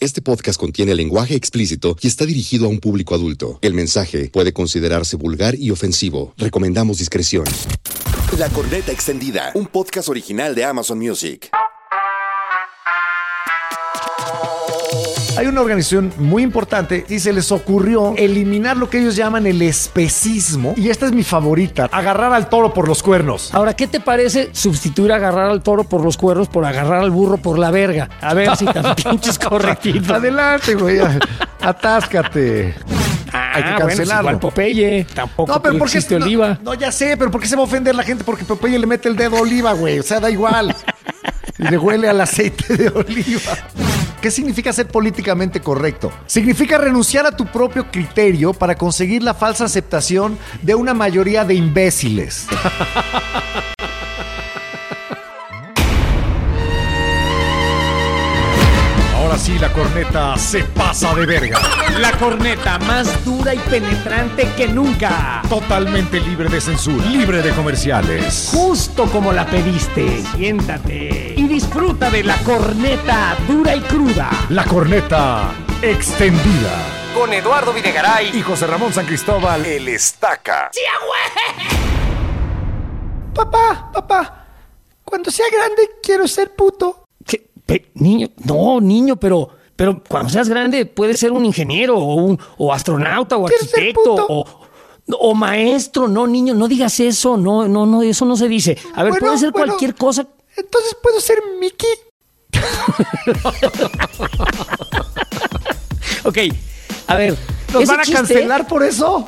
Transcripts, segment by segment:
Este podcast contiene lenguaje explícito y está dirigido a un público adulto. El mensaje puede considerarse vulgar y ofensivo. Recomendamos discreción. La Corneta Extendida, un podcast original de Amazon Music. Hay una organización muy importante y se les ocurrió eliminar lo que ellos llaman el especismo. Y esta es mi favorita, agarrar al toro por los cuernos. Ahora, ¿qué te parece sustituir agarrar al toro por los cuernos por agarrar al burro por la verga? A ver si tan pinches correctitos. Adelante, güey. Atáscate. Hay que Ah, bueno, pues cancelarlo. igual Popeye. Tampoco No, pero ¿por qué existe no, oliva. No, ya sé, pero ¿por qué se va a ofender la gente? Porque Popeye le mete el dedo a oliva, güey. O sea, da igual. Y le huele al aceite de oliva. ¿Qué significa ser políticamente correcto? Significa renunciar a tu propio criterio para conseguir la falsa aceptación de una mayoría de imbéciles. Ahora sí, la corneta se pasa de verga. La corneta más dura y penetrante que nunca. Totalmente libre de censura. Libre de comerciales. Justo como la pediste. Siéntate y disfruta de la corneta dura y cruda. La corneta extendida. Con Eduardo Videgaray. Y José Ramón San Cristóbal, el estaca. Papá, papá, cuando sea grande quiero ser puto. ¿Qué? Pe- niño, no, niño, pero, pero cuando seas grande puedes ser un ingeniero o un o astronauta o arquitecto puto. o, o maestro. No, niño, no digas eso. No, no, no, eso no se dice. A ver, Bueno, puede ser bueno. cualquier cosa. Entonces puedo ser Mickey. Ok, a ver. ¿Nos van a chiste cancelar por eso?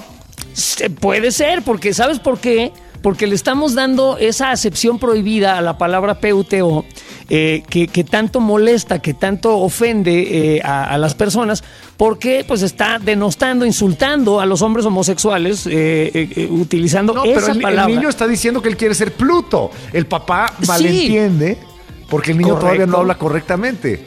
se- Puede ser, porque ¿sabes por qué? Porque le estamos dando esa acepción prohibida a la palabra PUTO eh, que, que tanto molesta, que tanto ofende eh, a, a las personas, porque pues está denostando, insultando a los hombres homosexuales eh, utilizando No, esa pero el, el palabra. niño está diciendo que él quiere ser Pluto. El papá Sí. malentiende porque el niño todavía no habla correctamente.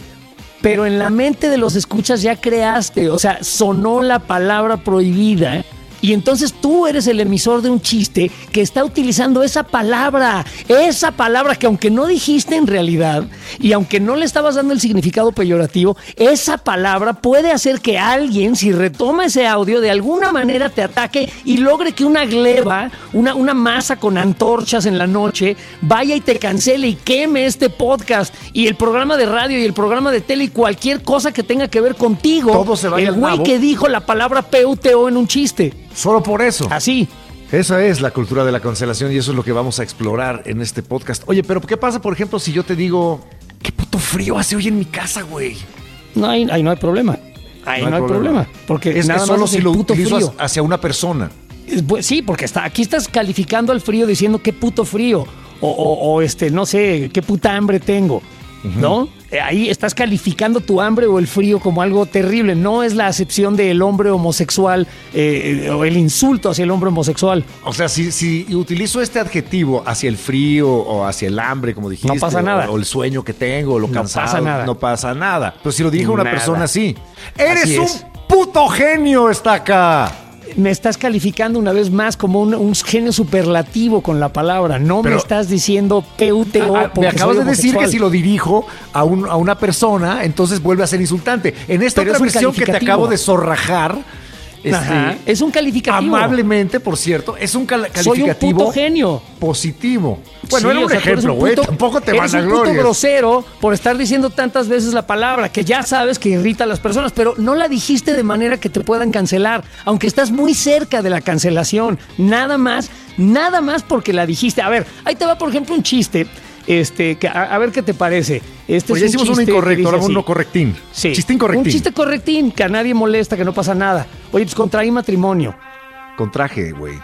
Pero en la mente de los escuchas ya creaste, o sea, sonó la palabra prohibida. Y entonces tú eres el emisor de un chiste que está utilizando esa palabra, esa palabra que aunque no dijiste en realidad y aunque no le estabas dando el significado peyorativo, esa palabra puede hacer que alguien, si retoma ese audio, de alguna manera te ataque y logre que una gleba, una, una masa con antorchas en la noche, vaya y te cancele y queme este podcast y el programa de radio y el programa de tele y cualquier cosa que tenga que ver contigo. Todo se vaya El güey que dijo la palabra PUTO en un chiste. Solo por eso. Así. Esa es la cultura de la cancelación y eso es lo que vamos a explorar en este podcast. Oye, pero ¿qué pasa, por ejemplo, si yo te digo, qué puto frío hace hoy en mi casa, güey? No hay, ahí no hay problema. Ahí no hay, problema. Porque es, nada solo más si lo utilizo frío. hacia una persona. Es Sí, porque está, aquí estás calificando al frío diciendo qué puto frío. O, o- o, este, no sé, qué puta hambre tengo. ¿No? Eh, Ahí estás calificando tu hambre o el frío como algo terrible. No es la acepción del hombre homosexual eh, eh, o el insulto hacia el hombre homosexual. O sea, si, si utilizo este adjetivo hacia el frío o hacia el hambre, como dijiste, No pasa nada. O, el sueño que tengo, o lo No cansado, pasa nada. no pasa nada. Pero si lo dijo una Nada. persona así, eres Así un puto genio, está acá. Me estás calificando una vez más como un, un genio superlativo con la palabra. No Pero- me estás diciendo PUTO. Ah, me porque acabas de decir que si lo dirijo a, un- a una persona, entonces vuelve a ser insultante. En esta Pero otra es versión que te acabo de zorrajar, este, es un calificativo. amablemente, por cierto, es un cal- Soy un calificativo puto genio. positivo. Bueno, Sí, era un o sea, ejemplo, un güey. puto- Tampoco te eres van a un puto grosero por estar diciendo tantas veces la palabra que ya sabes que irrita a las personas, pero no la dijiste de manera que te puedan cancelar, aunque estás muy cerca de la cancelación. Nada más, nada más porque la dijiste. A ver, ahí te va, por ejemplo, un chiste. Este, que, a, a ver qué te parece. Este Pues es un hicimos un chiste que incorrecto, ahora uno correctín. Sí. Chiste incorrectín. Un chiste correctín, que a nadie molesta, que no pasa nada. Oye, pues contraí matrimonio. Con traje, güey.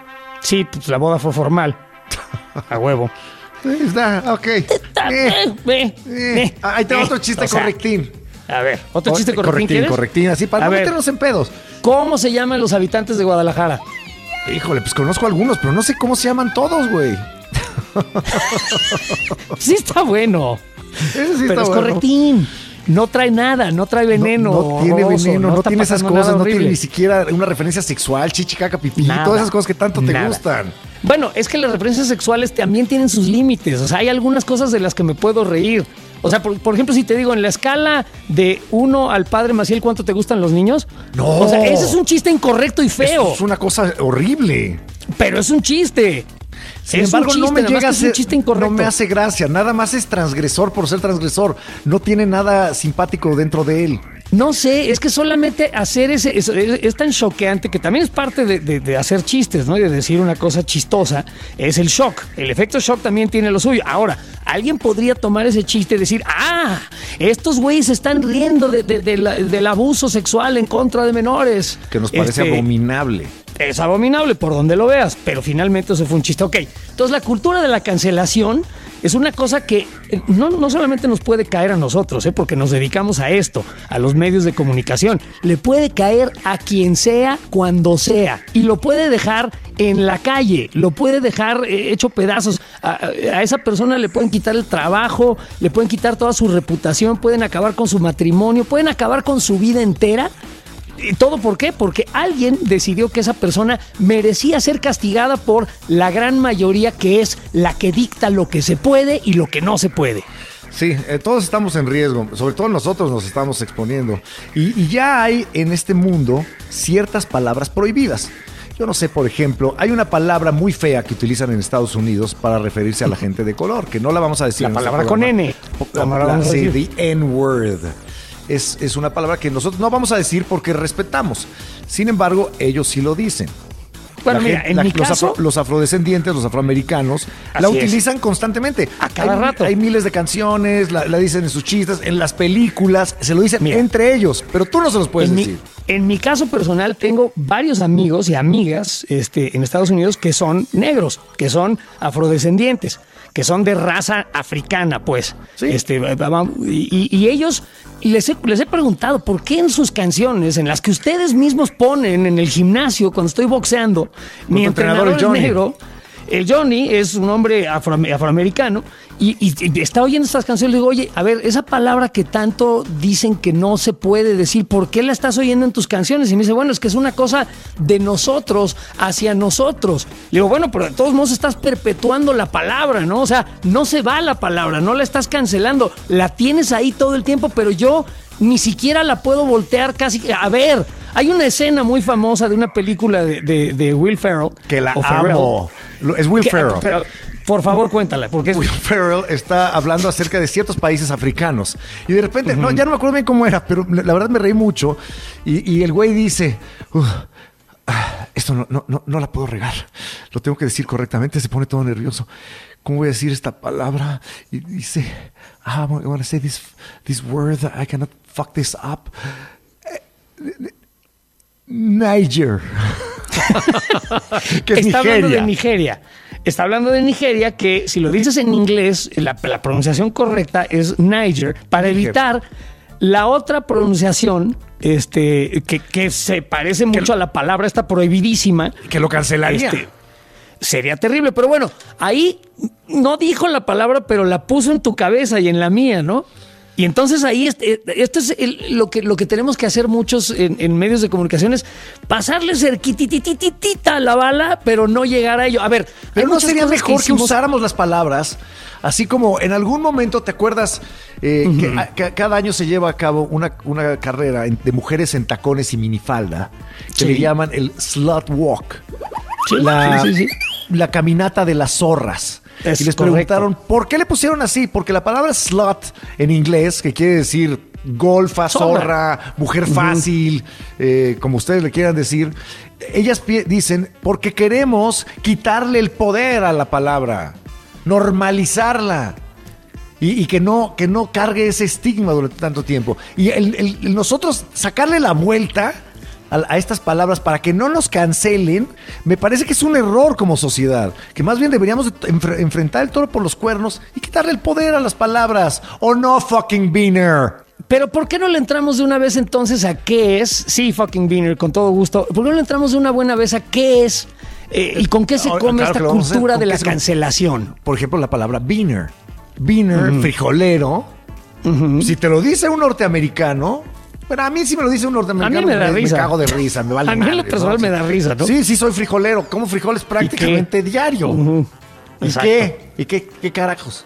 Sí, pues la boda fue formal. A huevo. Ahí Está, ok. Eh, Eh, eh. ve, Ahí te va eh. otro chiste sea, correctín. A ver, otro chiste correctín. correctín, correctín, así para A no ver. meternos en pedos. ¿Cómo se llaman los habitantes de Guadalajara? Híjole, pues conozco algunos, pero no sé cómo se llaman todos, güey. sí está bueno. Ese sí pero está es bueno. correctín. No trae nada, no trae veneno. No, no tiene horroroso, veneno, no, tiene esas cosas, no tiene ni siquiera una referencia sexual, chichi, caca, pipí, Nada, todas esas cosas que tanto te nada. gustan. Bueno, es que las referencias sexuales también tienen sus límites. O sea, hay algunas cosas de las que me puedo reír. O sea, por, por ejemplo, si te digo, en la escala de uno al padre Maciel, ¿cuánto te gustan los niños? No. O sea, ese es un chiste incorrecto y feo, Es una cosa horrible. pero es un chiste. Sin Es un embargo, no chiste, me llega a un ser, chiste incorrecto. no me hace gracia. Nada más es transgresor por ser transgresor. No tiene nada simpático dentro de él. No sé, es que solamente hacer ese es, es- es tan choqueante que también es parte de, de- de hacer chistes, ¿no? Y de decir una cosa chistosa, es el shock. El efecto shock también tiene lo suyo. Ahora, alguien podría tomar ese chiste y decir, ah, estos güeyes están riendo de la- del abuso sexual en contra de menores. Que nos parece Este, abominable. Es abominable por donde lo veas, pero finalmente eso fue un chiste. Ok, entonces la cultura de la cancelación es una cosa que eh, no, no solamente nos puede caer a nosotros, eh, porque nos dedicamos a esto, a los medios de comunicación, le puede caer a quien sea, cuando sea, y lo puede dejar en la calle, lo puede dejar eh, hecho pedazos. A, esa persona le pueden quitar el trabajo, le pueden quitar toda su reputación, pueden acabar con su matrimonio, pueden acabar con su vida entera ¿Y todo por qué? Porque alguien decidió que esa persona merecía ser castigada por la gran mayoría que es la que dicta lo que se puede y lo que no se puede. Sí, eh, todos estamos en riesgo, sobre todo nosotros nos estamos exponiendo. Y, y ya hay en este mundo ciertas palabras prohibidas. Yo no sé, por ejemplo, hay una palabra muy fea que utilizan en Estados Unidos para referirse a la gente de color, que no la vamos a decir. La en este palabra con. N. La, ¿Cómo la la- vamos a sí, the N-word. Es, es una palabra que nosotros no vamos a decir porque respetamos. Sin embargo, ellos sí lo dicen. Bueno, La mira, gente- en la- mi los, caso, afro- los afrodescendientes, los afroamericanos, la es. utilizan constantemente. A cada hay, rato. Hay miles de canciones, la, la dicen en sus chistes, en las películas, se lo dicen Mira. entre ellos, pero tú no se los puedes en mi, decir. en mi caso personal tengo varios amigos y amigas este, en Estados Unidos que son negros, que son afrodescendientes, que son de raza africana, pues. Sí. Este, y, y ellos les he, les he preguntado por qué en sus canciones, en las que ustedes mismos ponen en el gimnasio cuando estoy boxeando, mi entrenador, entrenador es negro. El Johnny es un hombre afroam- afroamericano y, y- está oyendo estas canciones. Le digo, oye, a ver, esa palabra que tanto dicen que no se puede decir, ¿por qué la estás oyendo en tus canciones? Y me dice, bueno, es que es una cosa de nosotros hacia nosotros. Le digo, bueno, pero de todos modos estás perpetuando la palabra, ¿no? O sea, no se va la palabra, no la estás cancelando, la tienes ahí todo el tiempo, pero yo ni siquiera la puedo voltear casi. A ver, hay una escena muy famosa de una película de, de- de Will Ferrell. Que la Ferrell, amo. Es Will que- Ferrell. pero, por favor, cuéntala, porque es, Will Ferrell está hablando acerca de ciertos países africanos. Y de repente, no, ya no me acuerdo bien cómo era, pero la verdad me reí mucho. Y, y el güey dice, "Uf, ah, esto no, no, no, no la puedo regar. Lo tengo que decir correctamente, se pone todo nervioso. ¿Cómo voy a decir esta palabra? Y dice, ah, I want to say this, this word, I cannot fuck this up. Niger. que es está hablando Nigeria. de Nigeria. Está hablando de Nigeria que si lo dices en inglés, la, la pronunciación correcta es Niger, para evitar la otra pronunciación este, que, que se parece mucho a la palabra esta prohibidísima. Que lo cancelaría. Este, sería terrible, pero bueno, ahí no dijo la palabra, pero la puso en tu cabeza y en la mía, ¿no? Y entonces ahí, este- esto es el- lo, que, lo que tenemos que hacer muchos en, en medios de comunicación, es pasarle cerquititititita a la bala, pero no llegar a ello. A ver, Pero no sería mejor que, hicimos- usáramos las palabras, así como en algún momento te acuerdas eh, que, a- que cada año se lleva a cabo una, una carrera de mujeres en tacones y minifalda que Sí. le llaman el slut walk, Sí, la, sí. la caminata de las zorras. Es y les correcto. preguntaron por qué le pusieron así, porque la palabra slut en inglés, que quiere decir golfa, Zorra. zorra, mujer fácil, eh, como ustedes le quieran decir, ellas dicen porque queremos quitarle el poder a la palabra, normalizarla. Y, y que no que no cargue ese estigma durante tanto tiempo. Y el- el- el nosotros sacarle la vuelta a, a estas palabras para que no nos cancelen, me parece que es un error como sociedad. Que más bien deberíamos de enfre- enfrentar el toro por los cuernos y quitarle el poder a las palabras. ¿O no, fucking Beaner? Pero ¿por qué no le entramos de una vez entonces a qué es? Sí, fucking Beaner, con todo gusto. ¿Por qué no le entramos de una buena vez a qué es Eh, ¿Y con qué se Ah, come claro esta cultura ¿Con de la cancelación? Por ejemplo, la palabra beaner. Beaner, frijolero. Si te lo dice un norteamericano, pero a mí si me lo dice un norteamericano, A mí me da risa. cago de risa, me vale A mí en lo personal me da risa, ¿no? Sí, sí, soy frijolero. Como frijoles prácticamente diario. ¿Y Exacto. qué? ¿Y qué, qué carajos?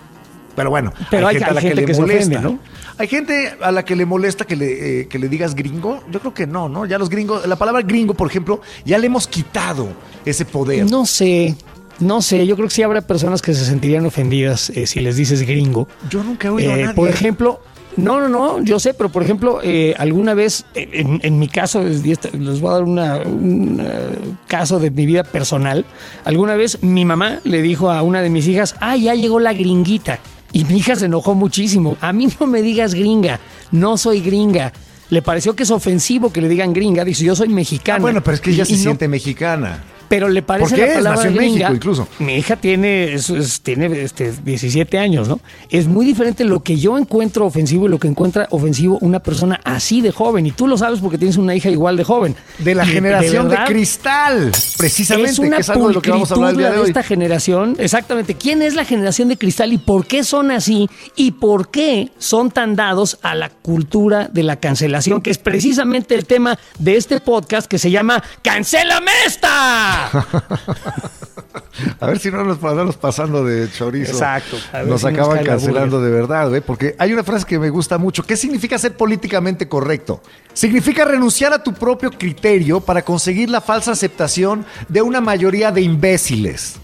Pero bueno, Pero hay- hay gente que se ofende, ¿no? Hay gente a la que le molesta que le, eh, que le digas gringo. Yo creo que no, ¿no? Ya los gringos, la palabra gringo, por ejemplo, ya le hemos quitado ese poder. No sé, no sé. Yo creo que sí habrá personas que se sentirían ofendidas eh, si les dices gringo. Yo nunca he oído a Eh, nadie. Por ejemplo, no, no, no, yo sé, pero por ejemplo, eh, alguna vez, eh, en, en mi caso, les voy a dar una- un eh, caso de mi vida personal. Alguna vez mi mamá le dijo a una de mis hijas, ah, ya llegó la gringuita. Y mi hija se enojó muchísimo. A mí no me digas gringa, no soy gringa. Le pareció que es ofensivo que le digan gringa. Dice, yo soy mexicana. Ah, bueno, pero es que Y- ella se y no- siente mexicana. Pero le parece ¿Por qué la palabra Nació en gringa. México, incluso. Mi hija tiene, es- es- tiene este, 17 años, ¿no? Es muy diferente lo que yo encuentro ofensivo y lo que encuentra ofensivo una persona así de joven. Y tú lo sabes porque tienes una hija igual de joven. De la Y generación de, cristal, precisamente, es una que es algo de lo que vamos a hablar el día de de hoy. esta generación. Exactamente. ¿Quién es la generación de cristal y por qué son así? ¿Y por qué son tan dados a la cultura de la cancelación? Que es precisamente el tema de este podcast que se llama ¡Cancélame esta! A ver si no nos pasamos pasando de chorizo. Exacto. Nos acaban cancelando de verdad, güey. Porque hay una frase que me gusta mucho. ¿Qué significa ser políticamente correcto? Significa renunciar a tu propio criterio para conseguir la falsa aceptación de una mayoría de imbéciles.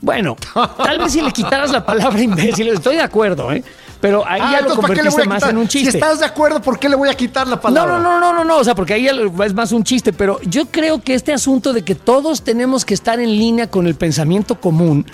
Bueno, tal vez si le quitaras la palabra imbécil, estoy de acuerdo, ¿eh? Pero ahí Ah, ya lo entonces, ¿para qué le voy convertiste más en un chiste. Si estás de acuerdo, ¿por qué le voy a quitar la palabra? no, no, no, no, no, o sea, porque ahí es más un chiste, pero yo creo que este asunto de que todos tenemos que estar en línea con el pensamiento común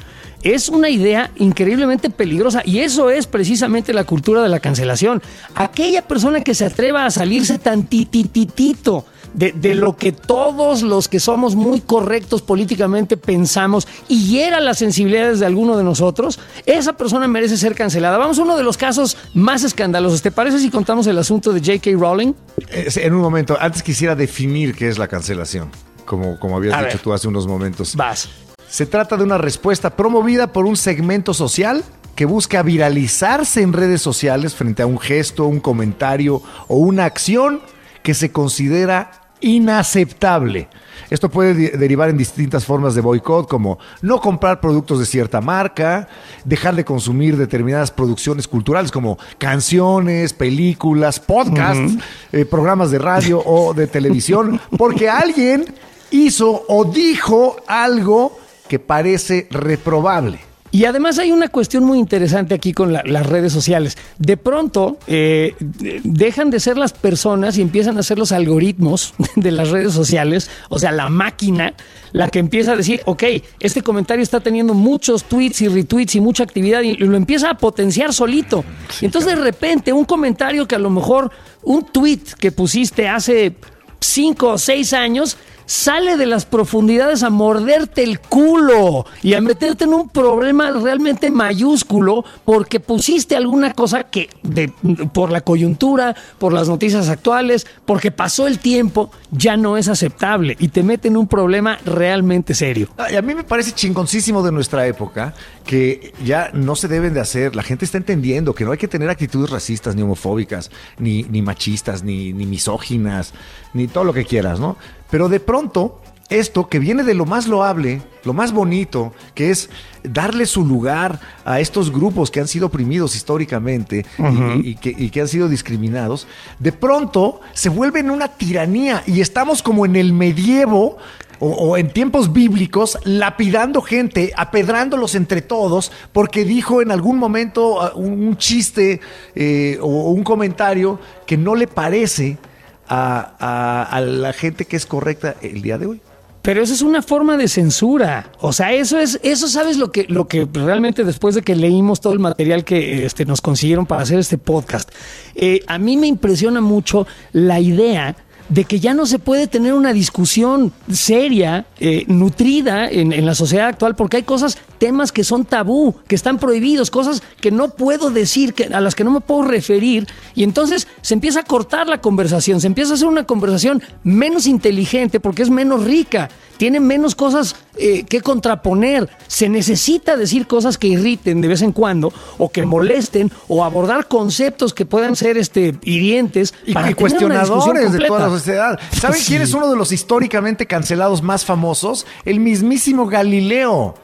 es una idea increíblemente peligrosa y eso es precisamente la cultura de la cancelación. Aquella persona que se atreva a salirse tan titititito de, de lo que todos los que somos muy correctos políticamente pensamos y hiera las sensibilidades de alguno de nosotros, esa persona merece ser cancelada. Vamos a uno de los casos más escandalosos. ¿Te parece si contamos el asunto de J.K. Rowling? En un momento, antes quisiera definir qué es la cancelación, como, como habías A dicho ver. tú hace unos momentos. Vas. Se trata de una respuesta promovida por un segmento social que busca viralizarse en redes sociales frente a un gesto, un comentario o una acción que se considera inaceptable. Esto puede de- derivar en distintas formas de boicot como no comprar productos de cierta marca, dejar de consumir determinadas producciones culturales como canciones, películas, podcasts, eh, programas de radio o de televisión, porque alguien hizo o dijo algo que parece reprobable. Y además hay una cuestión muy interesante aquí con la- las redes sociales. De pronto eh, de- dejan de ser las personas y empiezan a ser los algoritmos de las redes sociales, o sea, la máquina, la que empieza a decir, ok, este comentario está teniendo muchos tweets y retweets y mucha actividad y lo empieza a potenciar solito. y entonces de repente un comentario que a lo mejor, un tweet que pusiste hace cinco o seis años, sale de las profundidades a morderte el culo y a meterte en un problema realmente mayúsculo porque pusiste alguna cosa que por la coyuntura, por las noticias actuales, porque pasó el tiempo, ya no es aceptable y te mete en un problema realmente serio. A mí me parece chingoncísimo de nuestra época que ya no se deben de hacer. La gente está entendiendo que no hay que tener actitudes racistas, ni homofóbicas, ni, ni machistas, ni, ni misóginas, ni todo lo que quieras, ¿no? Pero de pronto, esto que viene de lo más loable, lo más bonito, que es darle su lugar a estos grupos que han sido oprimidos históricamente y- y, que, y que han sido discriminados, de pronto se vuelven una tiranía y estamos como en el medievo o, o en tiempos bíblicos, lapidando gente, apedrándolos entre todos, porque dijo en algún momento ah, un, un chiste eh, o un comentario que no le parece a, a- la gente que es correcta el día de hoy. Pero eso es una forma de censura. O sea, eso es, eso sabes lo que, lo que realmente después de que leímos todo el material que este, nos consiguieron para hacer este podcast, eh, a mí me impresiona mucho la idea de que ya no se puede tener una discusión seria, eh, nutrida en, la sociedad actual, porque hay cosas, temas que son tabú, que están prohibidos, cosas que no puedo decir, a las que no me puedo referir, y entonces se empieza a cortar la conversación, se empieza a hacer una conversación menos inteligente porque es menos rica, tiene menos cosas eh, que contraponer. Se necesita decir cosas que irriten de vez en cuando o que molesten o abordar conceptos que puedan ser este, hirientes y, para y cuestionadores de toda la sociedad. ¿Saben Sí. quién es uno de los históricamente cancelados más famosos? El mismísimo Galileo.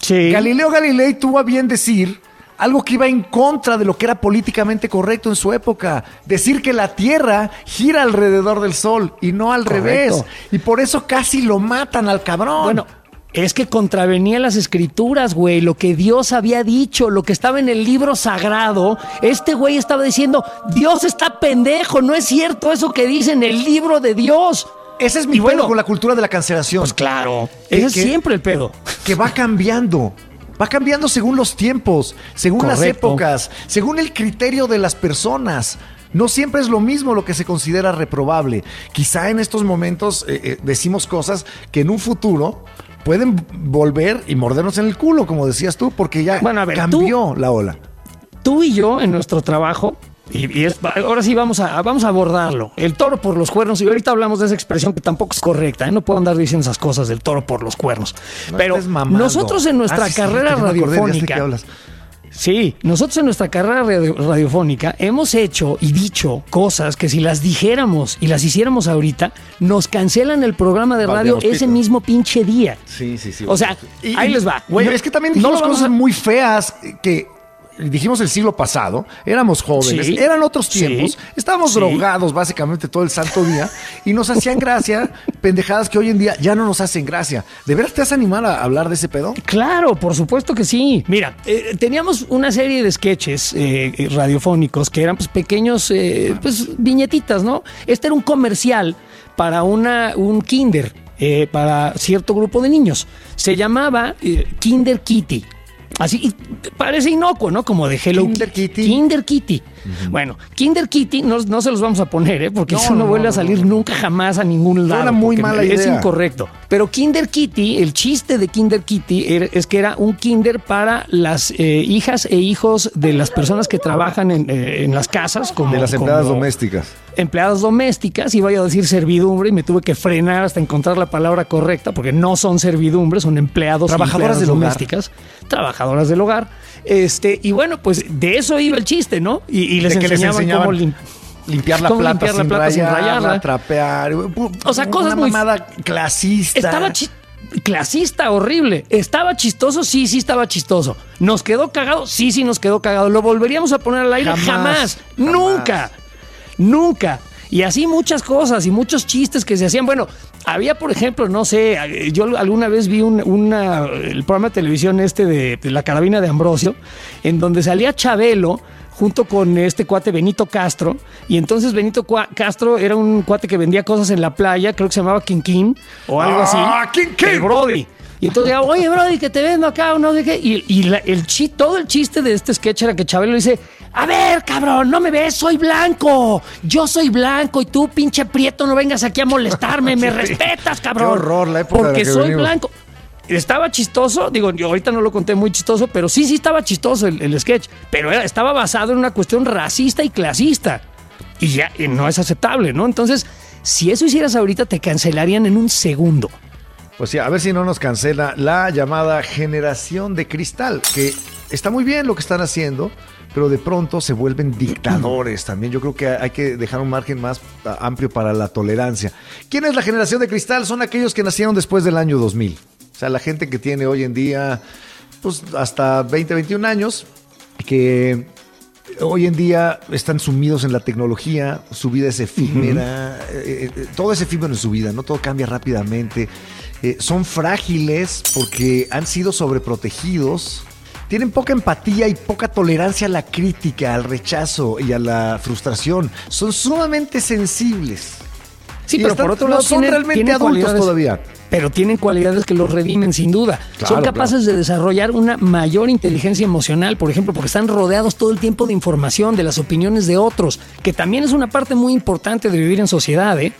Sí. Galileo Galilei tuvo a bien decir algo que iba en contra de lo que era políticamente correcto en su época. Decir que la Tierra gira alrededor del Sol y no al Correcto. revés. Y por eso casi lo matan al cabrón. Bueno, es que contravenía las escrituras, güey, lo que Dios había dicho, lo que estaba en el libro sagrado. Este güey estaba diciendo, Dios está pendejo, no es cierto eso que dice en el libro de Dios. ese es mi y pedo bueno, con la cultura de la cancelación. Pues claro, ese es que- siempre el pedo. que va cambiando. Va cambiando según los tiempos, según las épocas, según el criterio de las personas. No siempre es lo mismo lo que se considera reprobable. Quizá en estos momentos eh, eh, decimos cosas que en un futuro pueden volver y mordernos en el culo, como decías tú, porque ya Bueno, a ver, cambió la ola. Tú y yo en nuestro trabajo, y, y es- ahora sí vamos a, vamos a abordarlo, el toro por los cuernos, y ahorita hablamos de esa expresión que tampoco es correcta, ¿eh? no puedo andar diciendo esas cosas del toro por los cuernos. No Pero nosotros en nuestra Ah, sí, sí, carrera sé de radiofónica... Sí, nosotros en nuestra carrera radio- radiofónica hemos hecho y dicho cosas que si las dijéramos y las hiciéramos ahorita, nos cancelan el programa de radio ese mismo pinche día. Sí, sí, sí. O sea, Y- ahí y- les va. Güey, No- es que también no dijimos vamos cosas muy feas que dijimos el siglo pasado, éramos jóvenes, Sí. eran otros Sí. tiempos, estábamos Sí. drogados básicamente todo el santo día y nos hacían gracia pendejadas que hoy en día ya no nos hacen gracia. ¿De veras te vas a animar a hablar de ese pedo? Claro, por supuesto que sí. Mira, eh, teníamos una serie de sketches eh, eh, radiofónicos que eran pues pequeños, eh, pues viñetitas, ¿no? Este era un comercial para una, un kinder, eh, para cierto grupo de niños. Se llamaba Kinder Kitty. Así, y parece inocuo, ¿no? Como de Hello Kinder Kitty. Kinder Kitty. Bueno, Kinder Kitty no, no se los vamos a poner, ¿eh? Porque No, eso no, no, vuelve a salir nunca jamás a ningún lado. una muy mala Es idea. incorrecto. Pero Kinder Kitty, el chiste de Kinder Kitty era- es que era un kinder para las eh, hijas e hijos de las personas que trabajan en, eh, en las casas. Como, De las empleadas como domésticas. Empleadas domésticas, iba yo a decir servidumbre y me tuve que frenar hasta encontrar la palabra correcta, porque no son servidumbres, son empleados Trabajadoras empleadas del hogar. domésticas, trabajadoras del hogar. Este, y bueno, pues de eso iba el chiste, ¿no? Y, y les les enseñaban, enseñaban cómo lim- Limpiar la plata, limpiar la sin, plata sin rayarla, rayarla. trapear. O sea, cosas una muy- mamada clasista. Estaba chi- clasista, horrible. ¿Estaba chistoso? Sí, sí estaba chistoso. ¿Nos quedó cagado? Sí, sí nos quedó cagado. ¿Lo volveríamos a poner al aire? Jamás, Jamás. jamás. Nunca. Nunca. Y así muchas cosas y muchos chistes que se hacían. Bueno, había, por ejemplo, no sé, yo alguna vez vi un, una- el programa de televisión este de, de La Carabina de Ambrosio, en donde salía Chabelo junto con este cuate Benito Castro. Y entonces Benito Cua- Castro era un cuate que vendía cosas en la playa, creo que se llamaba Quinquín o algo así. ¡Ah, Quinquín! El Brody. Y entonces, ya, oye, Brody, que te vendo acá no sé qué. Y, y la- el chi, todo el chiste de este sketch era que Chabelo dice: A ver, cabrón, no me ves, soy blanco. Yo soy blanco y tú, pinche prieto, no vengas aquí a molestarme. Me respetas, cabrón. Qué horror, la época de la Porque que soy venimos. blanco. Estaba chistoso, digo, yo ahorita no lo conté muy chistoso, pero sí, sí estaba chistoso el, el sketch. Pero era- estaba basado en una cuestión racista y clasista. Y ya y no es aceptable, ¿no? Entonces, si eso hicieras ahorita, te cancelarían en un segundo. Pues sí, a ver si no nos cancela la llamada generación de cristal, que está muy bien lo que están haciendo, pero de pronto se vuelven dictadores también. Yo creo que hay que dejar un margen más amplio para la tolerancia. ¿Quién es la generación de cristal? Son aquellos que nacieron después del año 2000. O sea, la gente que tiene hoy en día, pues hasta 20, 21 años, que hoy en día están sumidos en la tecnología, su vida es efímera, eh, eh, todo es efímero en su vida, no todo cambia rápidamente. Eh, son frágiles porque han sido sobreprotegidos. Tienen poca empatía y poca tolerancia a la crítica, al rechazo y a la frustración. Son sumamente sensibles. Sí, pero por otro no lado son tienen- realmente tienen adultos cualidades- todavía. Pero tienen cualidades que los redimen sin duda. Claro, Son capaces de desarrollar una mayor inteligencia emocional, por ejemplo, porque están rodeados todo el tiempo de información, de las opiniones de otros, que también es una parte muy importante de vivir en sociedad. ¿eh?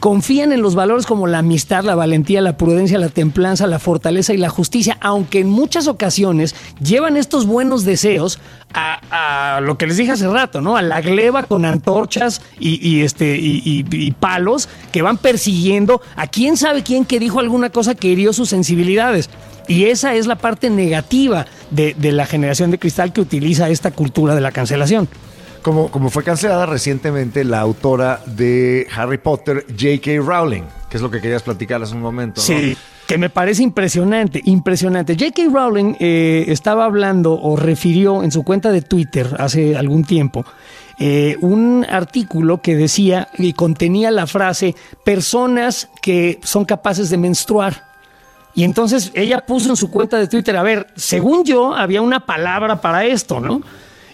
Confían en los valores como la amistad, la valentía, la prudencia, la templanza, la fortaleza y la justicia, aunque en muchas ocasiones llevan estos buenos deseos a, a lo que les dije hace rato, ¿no? A la gleba con antorchas y, y este, y, y- y palos que van persiguiendo a quién sabe quién que dijo alguna cosa que hirió sus sensibilidades. Y esa es la parte negativa de, de la generación de cristal que utiliza esta cultura de la cancelación. Como, como fue cancelada recientemente la autora de Harry Potter, J.K. Rowling, que es lo que querías platicar hace un momento. ¿no? Sí. Que me parece impresionante, impresionante. J.K. Rowling eh, estaba hablando o refirió en su cuenta de Twitter hace algún tiempo eh, un artículo que decía y contenía la frase personas que son capaces de menstruar. Y entonces ella puso en su cuenta de Twitter, a ver, según yo había una palabra para esto, ¿no?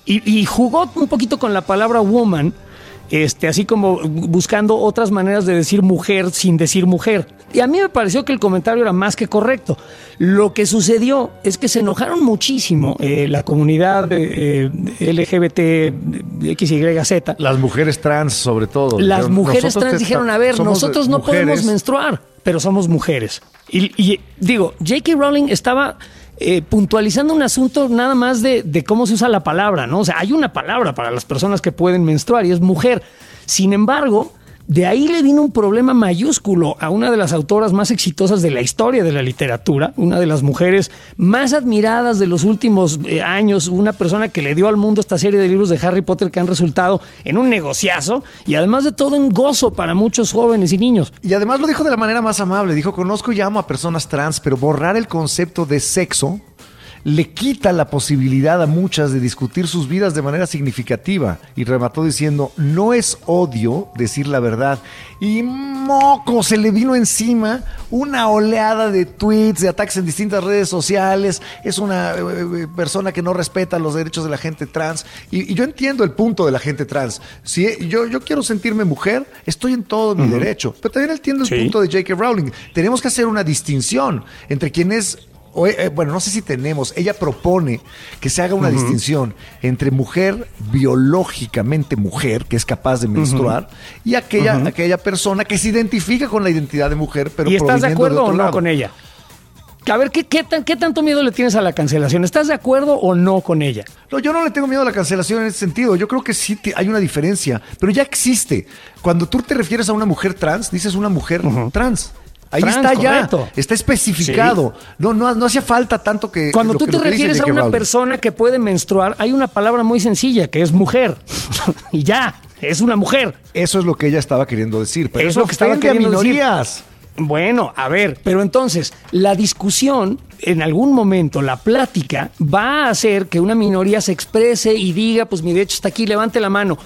Y, y jugó un poquito con la palabra woman, este, así como buscando otras maneras de decir mujer sin decir mujer. Y a mí me pareció que el comentario era más que correcto. Lo que sucedió es que se enojaron muchísimo eh, la comunidad eh, LGBT, XYZ. Las mujeres trans, sobre todo. Las Dijeron, mujeres trans dijeron, a ver, nosotros no mujeres". podemos menstruar, pero somos mujeres. Y, y, digo, J.K. Rowling estaba eh, puntualizando un asunto nada más de, de cómo se usa la palabra, ¿no? O sea, hay una palabra para las personas que pueden menstruar y es mujer. Sin embargo, de ahí le vino un problema mayúsculo a una de las autoras más exitosas de la historia de la literatura, una de las mujeres más admiradas de los últimos eh, años, una persona que le dio al mundo esta serie de libros de Harry Potter que han resultado en un negociazo y además de todo en gozo para muchos jóvenes y niños. Y además lo dijo de la manera más amable. Dijo, conozco y amo a personas trans, pero borrar el concepto de sexo le quita la posibilidad a muchas de discutir sus vidas de manera significativa. Y remató diciendo, no es odio decir la verdad. Y moco, se le vino encima una oleada de tweets, de ataques en distintas redes sociales. Es una eh, eh, persona que no respeta los derechos de la gente trans. Y, y yo entiendo el punto de la gente trans. Si yo, yo quiero sentirme mujer, estoy en todo mi derecho. Pero también entiendo el Sí. punto de J.K. Rowling. Tenemos que hacer una distinción entre quien es. O, eh, bueno, no sé si tenemos. Ella propone que se haga una distinción entre mujer biológicamente mujer, que es capaz de menstruar, y aquella, aquella persona que se identifica con la identidad de mujer, pero ¿Y estás de acuerdo o no lado. con ella? A ver, ¿qué, qué, tan- ¿qué tanto miedo le tienes a la cancelación? ¿Estás de acuerdo o no con ella? No, yo no le tengo miedo a la cancelación en ese sentido. Yo creo que sí te- hay una diferencia, pero ya existe. Cuando tú te refieres a una mujer trans, dices una mujer trans. Ahí está ya, está especificado. No, no, no hacía falta tanto que. Cuando tú que- te refieres a una persona que puede menstruar, hay una palabra muy sencilla que es mujer. y ya, es una mujer. Eso es lo que ella estaba queriendo decir. Pero eso es lo que estaba queriendo decir. minorías. Bueno, a ver, pero entonces la discusión, en algún momento, la plática, va a hacer que una minoría se exprese y diga, pues mi derecho está aquí, levante la mano.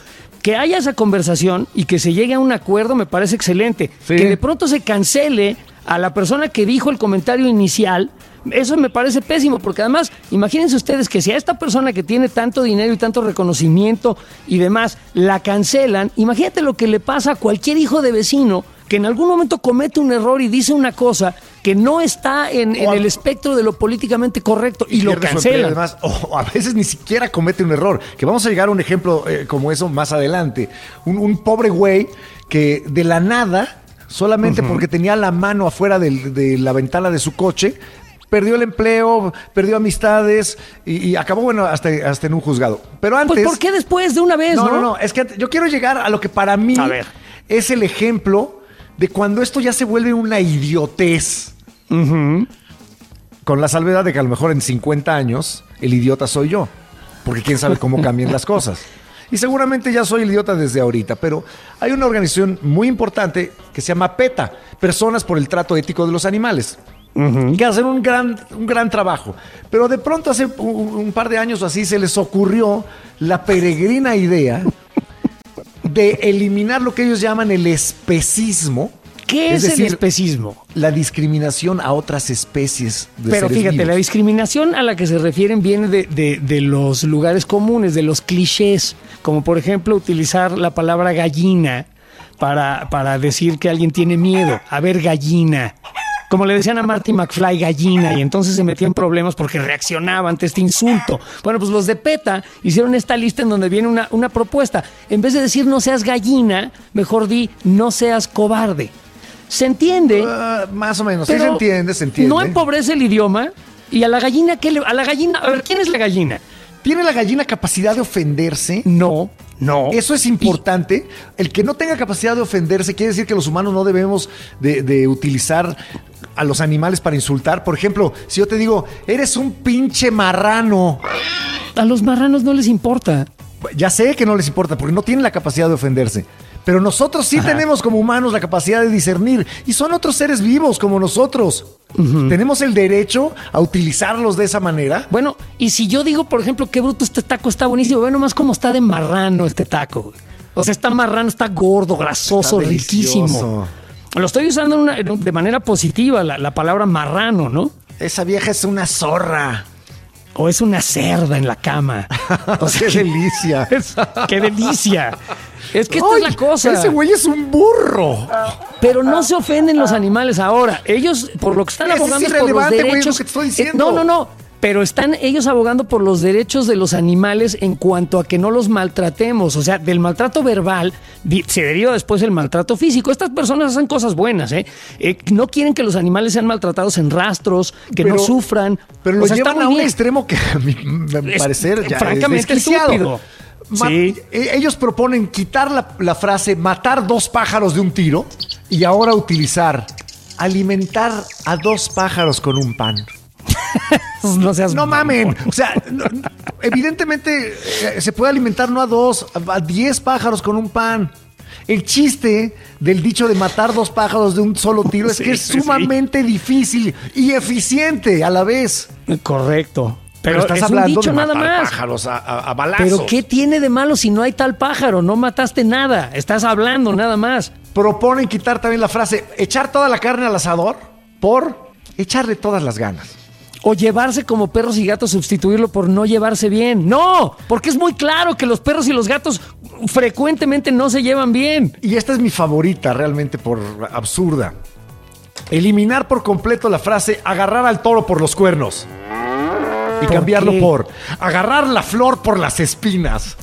Que haya esa conversación y que se llegue a un acuerdo me parece excelente. Sí. Que de pronto se cancele a la persona que dijo el comentario inicial, eso me parece pésimo, porque además, imagínense ustedes que si a esta persona que tiene tanto dinero y tanto reconocimiento y demás, la cancelan, imagínate lo que le pasa a cualquier hijo de vecino que en algún momento comete un error y dice una cosa que no está en, el espectro de lo políticamente correcto y, lo su empleo, cancelan. Además, o a veces ni siquiera comete un error. Que vamos a llegar a un ejemplo eh, como eso más adelante. Un, un pobre güey que de la nada, solamente porque tenía la mano afuera de la ventana de su coche, perdió el empleo, perdió amistades y, y acabó, bueno, hasta, hasta en un juzgado. Pero antes. Pues ¿por qué después de una vez, No, no? no, no, es que yo quiero llegar a lo que para mí A ver. es el ejemplo de cuando esto ya se vuelve una idiotez. Con la salvedad de que a lo mejor en 50 años el idiota soy yo. Porque quién sabe cómo cambian las cosas. Y seguramente ya soy el idiota desde ahorita, pero hay una organización muy importante que se llama PETA, Personas por el Trato Ético de los Animales. Que hacen un gran, un gran trabajo. Pero de pronto hace un, un par de años o así se les ocurrió la peregrina idea de eliminar lo que ellos llaman el especismo. ¿Qué es, decir, el especismo? La discriminación a otras especies de Pero seres fíjate, vivos. la discriminación a la que se refieren viene de, de- de los lugares comunes, de los clichés, como por ejemplo utilizar la palabra gallina para, para decir que alguien tiene miedo. A ver, gallina. Como le decían a Marty McFly, gallina, y entonces se metía en problemas porque reaccionaba ante este insulto. Bueno, pues los de PETA hicieron esta lista en donde viene una, una propuesta. En vez de decir no seas gallina, mejor di no seas cobarde. ¿Se entiende? Ah, más o menos, sí se entiende, se entiende. No empobrece el idioma. Y a la gallina, ¿qué le, a la gallina, a ver, ¿quién es la gallina? ¿Tiene la gallina capacidad de ofenderse? No, no. Eso es importante. El que no tenga capacidad de ofenderse quiere decir que los humanos no debemos de, de utilizar a los animales para insultar. Por ejemplo, si yo te digo, eres un pinche marrano. A los marranos no les importa. Ya sé que no les importa porque no tienen la capacidad de ofenderse. Pero nosotros sí tenemos como humanos la capacidad de discernir y son otros seres vivos como nosotros. Tenemos el derecho a utilizarlos de esa manera. Bueno, y si yo digo, por ejemplo, qué bruto este taco está buenísimo, ve nomás cómo está de marrano este taco. O sea, está marrano, está gordo, grasoso, Está riquísimo. Lo estoy usando una- de manera positiva, la, la palabra marrano, ¿no? Esa vieja es una zorra. O es una cerda en la cama. O sea, Qué delicia. ¡Qué delicia! Es que esta Ay, es la cosa. Ese güey es un burro. Pero no se ofenden los animales ahora. Ellos, por lo que están abogando es por los lo derechos. que te estoy Eh, diciendo. no, no, no. Pero están ellos abogando por los derechos de los animales en cuanto a que no los maltratemos. O sea, del maltrato verbal se deriva después el maltrato físico. Estas personas hacen cosas buenas, ¿eh? Eh, no quieren que los animales sean maltratados en rastros, que no sufran. Pero O lo sea, está llevan a un bien. extremo que a mi mi Es, parecer ya francamente es estúpido. Sí. eh, Ellos proponen quitar la, la frase matar dos pájaros de un tiro y ahora utilizar alimentar a dos pájaros con un pan. No seas No mamen. O sea, no- evidentemente eh, se puede alimentar no a dos, a diez pájaros con un pan. El chiste del dicho de matar dos pájaros de un solo tiro es que es sí. sumamente difícil y eficiente a la vez. Correcto. Pero, estás es un hablando dicho de nada más. pájaros a, a- a balazos. Pero ¿qué tiene de malo si no hay tal pájaro? No mataste nada. Estás hablando nada más. Proponen quitar también la frase echar toda la carne al asador por echarle todas las ganas. O llevarse como perros y gatos, sustituirlo por no llevarse bien. No, porque es muy claro que los perros y los gatos frecuentemente no se llevan bien. Y esta es mi favorita realmente por absurda. Eliminar por completo la frase agarrar al toro por los cuernos. Y ¿Por cambiarlo qué? por agarrar la flor por las espinas.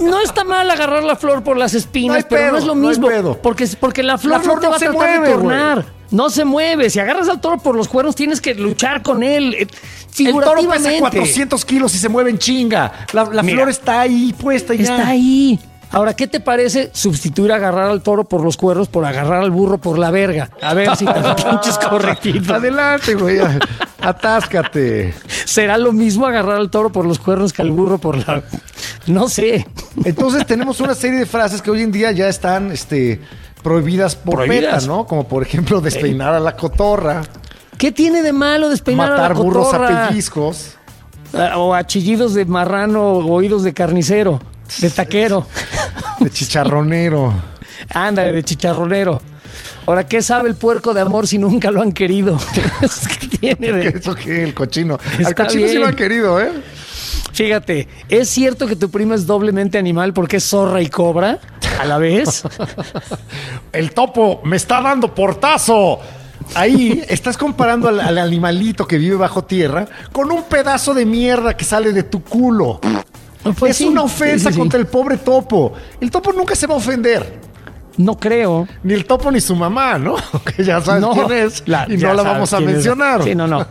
No está mal agarrar la flor por las espinas, No hay pero pedo, no es lo no hay mismo. pedo. Porque, porque la flor, La flor no te no va a tratar mueve, de tornar. No se mueve. Si agarras al toro por los cuernos, tienes que luchar con él. eh, El toro Figurativamente. pesa 400 kilos y se mueve en chinga. La, flor está ahí puesta y ya. Está ahí. Ahora, ¿qué te parece sustituir agarrar al toro por los cuernos por agarrar al burro por la verga? A ver si te pinches correctito. Adelante, güey. Atáscate. ¿Será lo mismo agarrar al toro por los cuernos que al burro por la... No sé. Entonces tenemos una serie de frases que hoy en día ya están este, prohibidas por Prohibidas. PETA, ¿no? Como por ejemplo despeinar a la cotorra, ¿Qué tiene de malo despeinar a matar la burros a cotorra? pellizcos. Ah, O a chillidos de marrano o oídos de carnicero, de taquero. De chicharronero. Ándale, de chicharronero. Ahora, ¿qué sabe el puerco de amor si nunca lo han querido? ¿Qué tiene de- Eso que el cochino. Al Está cochino sí lo han querido, ¿eh? Fíjate, ¿es cierto que tu prima es doblemente animal porque es zorra y cobra a la vez? El topo me está dando portazo. Ahí estás comparando al, al animalito que vive bajo tierra con un pedazo de mierda que sale de tu culo. Pues es sí, una ofensa sí, sí, sí. contra el pobre topo. El topo nunca se va a ofender. No creo. Ni el topo ni su mamá, ¿no? Que ya sabes quién es. la- y no la vamos a es. mencionar. Sí, no, no.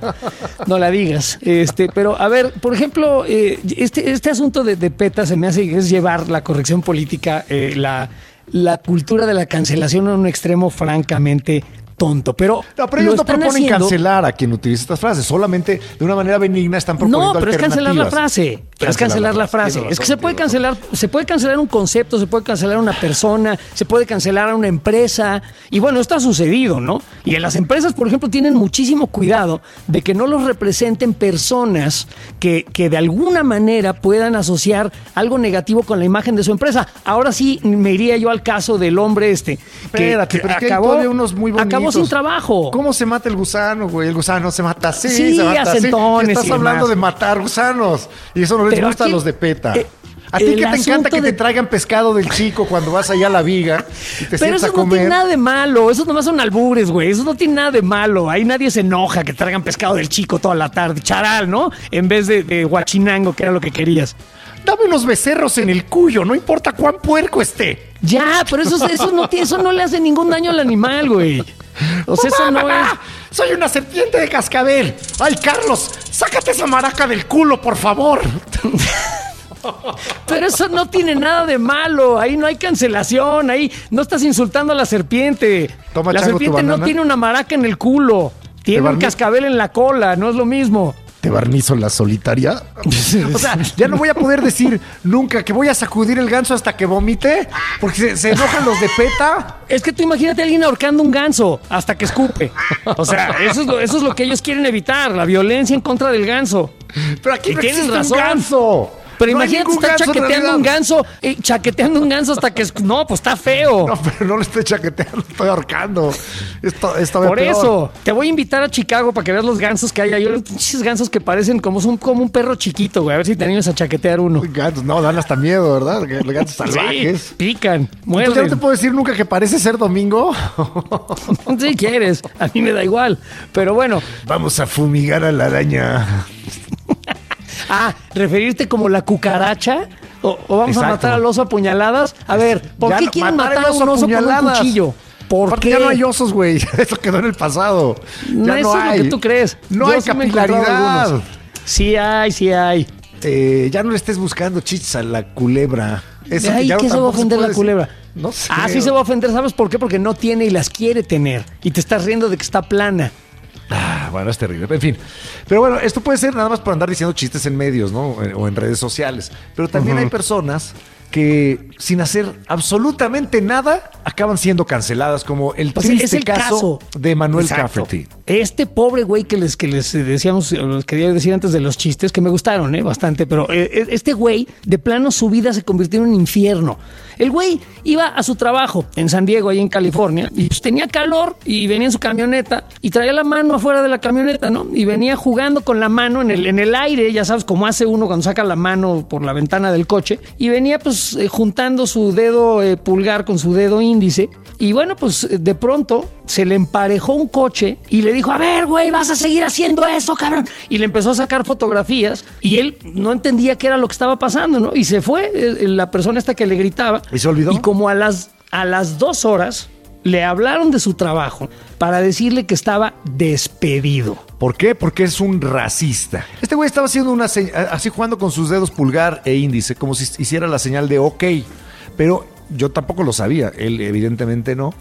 No la digas. Este, pero a ver, por ejemplo, eh, este, este asunto de, de PETA se me hace que es llevar la corrección política, eh, la, la cultura de la cancelación a un extremo francamente tonto. Pero, No, pero lo ellos no proponen haciendo- cancelar a quien utiliza estas frases. Solamente de una manera benigna están proponiendo No, pero es cancelar la frase. Pero es cancelar la frase. Es que se puede cancelar, se puede cancelar un concepto, se puede cancelar una persona, se puede cancelar a una empresa. Y bueno, esto ha sucedido, ¿no? Y en las empresas, por ejemplo, tienen muchísimo cuidado de que no los representen personas que, que de alguna manera puedan asociar algo negativo con la imagen de su empresa. Ahora sí me iría yo al caso del hombre este. que- Espérate, que pero acabó, unos muy bonitos. acabó sin trabajo. ¿Cómo se mata el gusano, güey? El gusano se mata así, Sí, se mata así. Estás y hablando demás. de matar gusanos. Y eso no les Pero gusta a los de PETA. eh, a ti que te encanta que de- te traigan pescado del chico cuando vas allá a la viga y te Pero eso a no tiene nada de malo, eso nomás son albures, güey, eso no tiene nada de malo. Ahí nadie se enoja que traigan pescado del chico toda la tarde, charal, ¿no? En vez de, de guachinango, que era lo que querías. Dame unos becerros en el cuyo, no importa cuán puerco esté. Ya, pero eso, eso, no, eso no le hace ningún daño al animal, güey. O sea, eso no es... Soy una serpiente de cascabel. Ay, Carlos, Sácate esa maraca del culo, por favor. Pero eso no tiene nada de malo. Ahí no hay cancelación. Ahí no estás insultando a la serpiente. Toma, la Chango, serpiente no tiene una maraca en el culo. Tiene un cascabel en la cola. No es lo mismo. ¿Te barnizo la solitaria? O sea, ya no voy a poder decir nunca que voy a sacudir el ganso hasta que vomite, porque se, se enojan los de PETA. Es que tú imagínate a alguien ahorcando un ganso hasta que escupe. O sea, eso es lo, eso es lo que ellos quieren evitar, la violencia en contra del ganso. Pero aquí Y no tienes razón. un ganso. Pero No imagínate estar chaqueteando un ganso, eh, chaqueteando un ganso hasta que... es- No, pues está feo. No, pero no le estoy chaqueteando, estoy ahorcando. Esto, esto Por eso, te voy a invitar a Chicago para que veas los gansos que hay ahí. Pinches gansos que parecen como, son como un perro chiquito, güey. A ver si te animas a chaquetear uno. Gansos, no, dan hasta miedo, ¿verdad? Los gansos salvajes. Sí, pican, Entonces ya no muerden. te puedo decir nunca que parece ser domingo. Si quieres, a mí me da igual. Pero bueno, Vamos a fumigar a la araña. Ah, referirte como la cucaracha. O, o vamos a matar al oso a puñaladas. A ver, ¿por Ya qué quieren matar matar a un oso con un cuchillo? ¿Por qué? ya no hay osos, güey. Eso quedó en el pasado. Ya no eso hay. lo que tú crees. No Yo hay sí capilaridad. Sí hay, sí hay. Eh, ya no le estés buscando chichis a la culebra. Eso Ay, ya ¿qué se va a ofender la culebra? No sé. Ah, sí se va a ofender, ¿sabes por qué? Porque no tiene y las quiere tener. Y te estás riendo de que está plana. Ah, bueno, es terrible. En fin. Pero bueno, esto puede ser nada más por andar diciendo chistes en medios, ¿no? O en redes sociales. Pero también hay personas que sin hacer absolutamente nada acaban siendo canceladas, como el Pues triste es el caso, caso. de Manuel. Cafferty. Este pobre güey que les, que les decíamos, o les quería decir antes de los chistes, que me gustaron, ¿eh? Bastante, pero eh, eh, este güey, de plano, su vida se convirtió en un infierno. El güey iba a su trabajo en San Diego, ahí en California, y pues tenía calor y venía en su camioneta y traía la mano afuera de la camioneta, ¿no? Y venía jugando con la mano en el, en el aire, ya sabes, como hace uno cuando saca la mano por la ventana del coche, y venía pues eh, juntando su dedo eh, pulgar con su dedo índice. Y bueno, pues de pronto se le emparejó un coche y le dijo, a ver, güey, vas a seguir haciendo eso, cabrón. Y le empezó a sacar fotografías y él no entendía qué era lo que estaba pasando, ¿no? Y se fue eh, la persona esta que le gritaba. ¿Y se olvidó? Y como a las, a las dos horas le hablaron de su trabajo para decirle que estaba despedido. ¿Por qué? Porque es un racista. Este güey estaba haciendo una señal, así jugando con sus dedos pulgar e índice, como si hiciera la señal de ok. Pero yo tampoco lo sabía, él evidentemente no.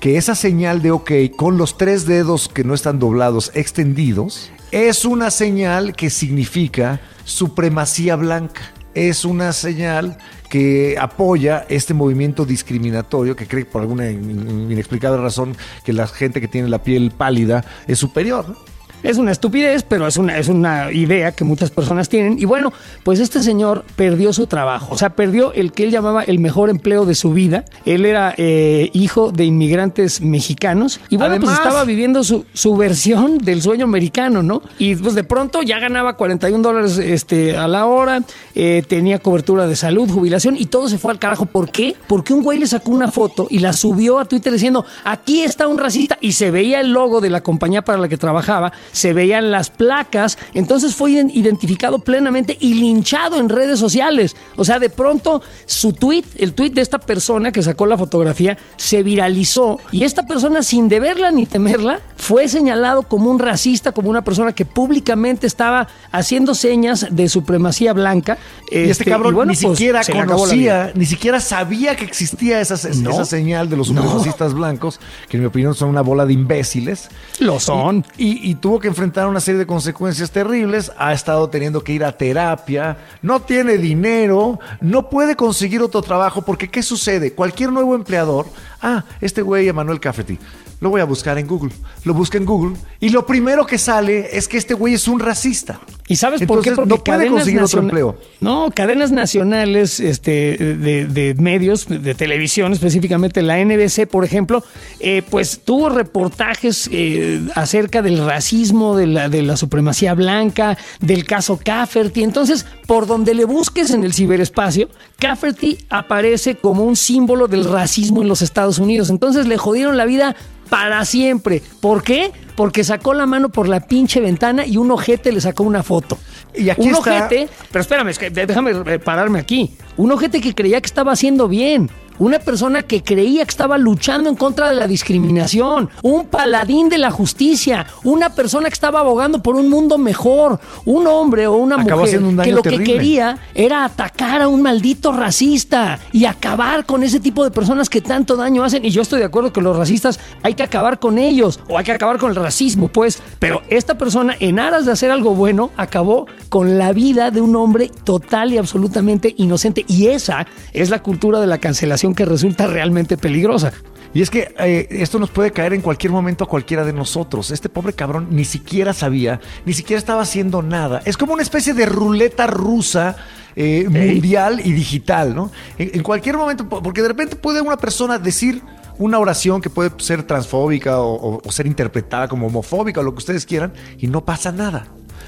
Que esa señal de ok con los tres dedos que no están doblados, extendidos, es una señal que significa supremacía blanca. Es una señal que apoya este movimiento discriminatorio que cree por alguna in- inexplicable razón que la gente que tiene la piel pálida es superior. Es una estupidez, pero es una, es una idea que muchas personas tienen. Y bueno, pues este señor perdió su trabajo. O sea, perdió el que él llamaba el mejor empleo de su vida. Él era eh, hijo de inmigrantes mexicanos. Y bueno, pues Además- estaba viviendo su, su versión del sueño americano, ¿no? Y pues de pronto ya ganaba 41 dólares este, a la hora, eh, tenía cobertura de salud, jubilación y todo se fue al carajo. ¿Por qué? Porque un güey le sacó una foto y la subió a Twitter diciendo, aquí está un racista y se veía el logo de la compañía para la que trabajaba, se veían las placas, entonces fue ident- identificado plenamente y linchado en redes sociales. O sea, de pronto su tweet, el tweet de esta persona que sacó la fotografía, se viralizó y esta persona sin deberla ni temerla fue señalado como un racista, como una persona que públicamente estaba haciendo señas de supremacía blanca. Y este cabrón bueno, ni pues, siquiera conocía, ni siquiera sabía que existía esa, esa señal de los No. supremacistas blancos, que en mi opinión son una bola de imbéciles. Lo son. Y, y tuvo que enfrentar una serie de consecuencias terribles. Ha estado teniendo que ir a terapia, no tiene dinero, no puede conseguir otro trabajo, porque ¿qué sucede? Cualquier nuevo empleador, ah, este güey, Emanuel Cafeti, lo voy a buscar en Google. Lo busca en Google y lo primero que sale es que este güey es un racista. ¿Y sabes por qué? Porque no puede conseguir otro empleo. No, cadenas nacionales este, de, de medios, de televisión, específicamente la NBC, por ejemplo, eh, pues tuvo reportajes eh, acerca del racismo, de la, de la supremacía blanca, del caso Cafferty. Entonces, por donde le busques en el ciberespacio, Cafferty aparece como un símbolo del racismo en los Estados Unidos. Entonces le jodieron la vida para siempre. ¿Por qué? Porque sacó la mano por la pinche ventana y un ojete le sacó una foto. Y aquí un está- ojete, pero espérame, es que déjame eh, pararme aquí. Un ojete que creía que estaba haciendo bien. Una persona que creía que estaba luchando en contra de la discriminación, un paladín de la justicia, una persona que estaba abogando por un mundo mejor, un hombre o una Acabó mujer un que lo terrible. que quería era atacar a un maldito racista y acabar con ese tipo de personas que tanto daño hacen. Y yo estoy de acuerdo que los racistas hay que acabar con ellos o hay que acabar con el racismo, pues. Pero esta persona, en aras de hacer algo bueno, acabó con la vida de un hombre total y absolutamente inocente. Y esa es la cultura de la cancelación que resulta realmente peligrosa. Y es que eh, esto nos puede caer en cualquier momento a cualquiera de nosotros. Este pobre cabrón ni siquiera sabía, ni siquiera estaba haciendo nada. Es como una especie de ruleta rusa eh, mundial y digital, ¿no? En, en cualquier momento, po- porque de repente puede una persona decir una oración que puede ser transfóbica o, o- o ser interpretada como homofóbica o lo que ustedes quieran y no pasa nada.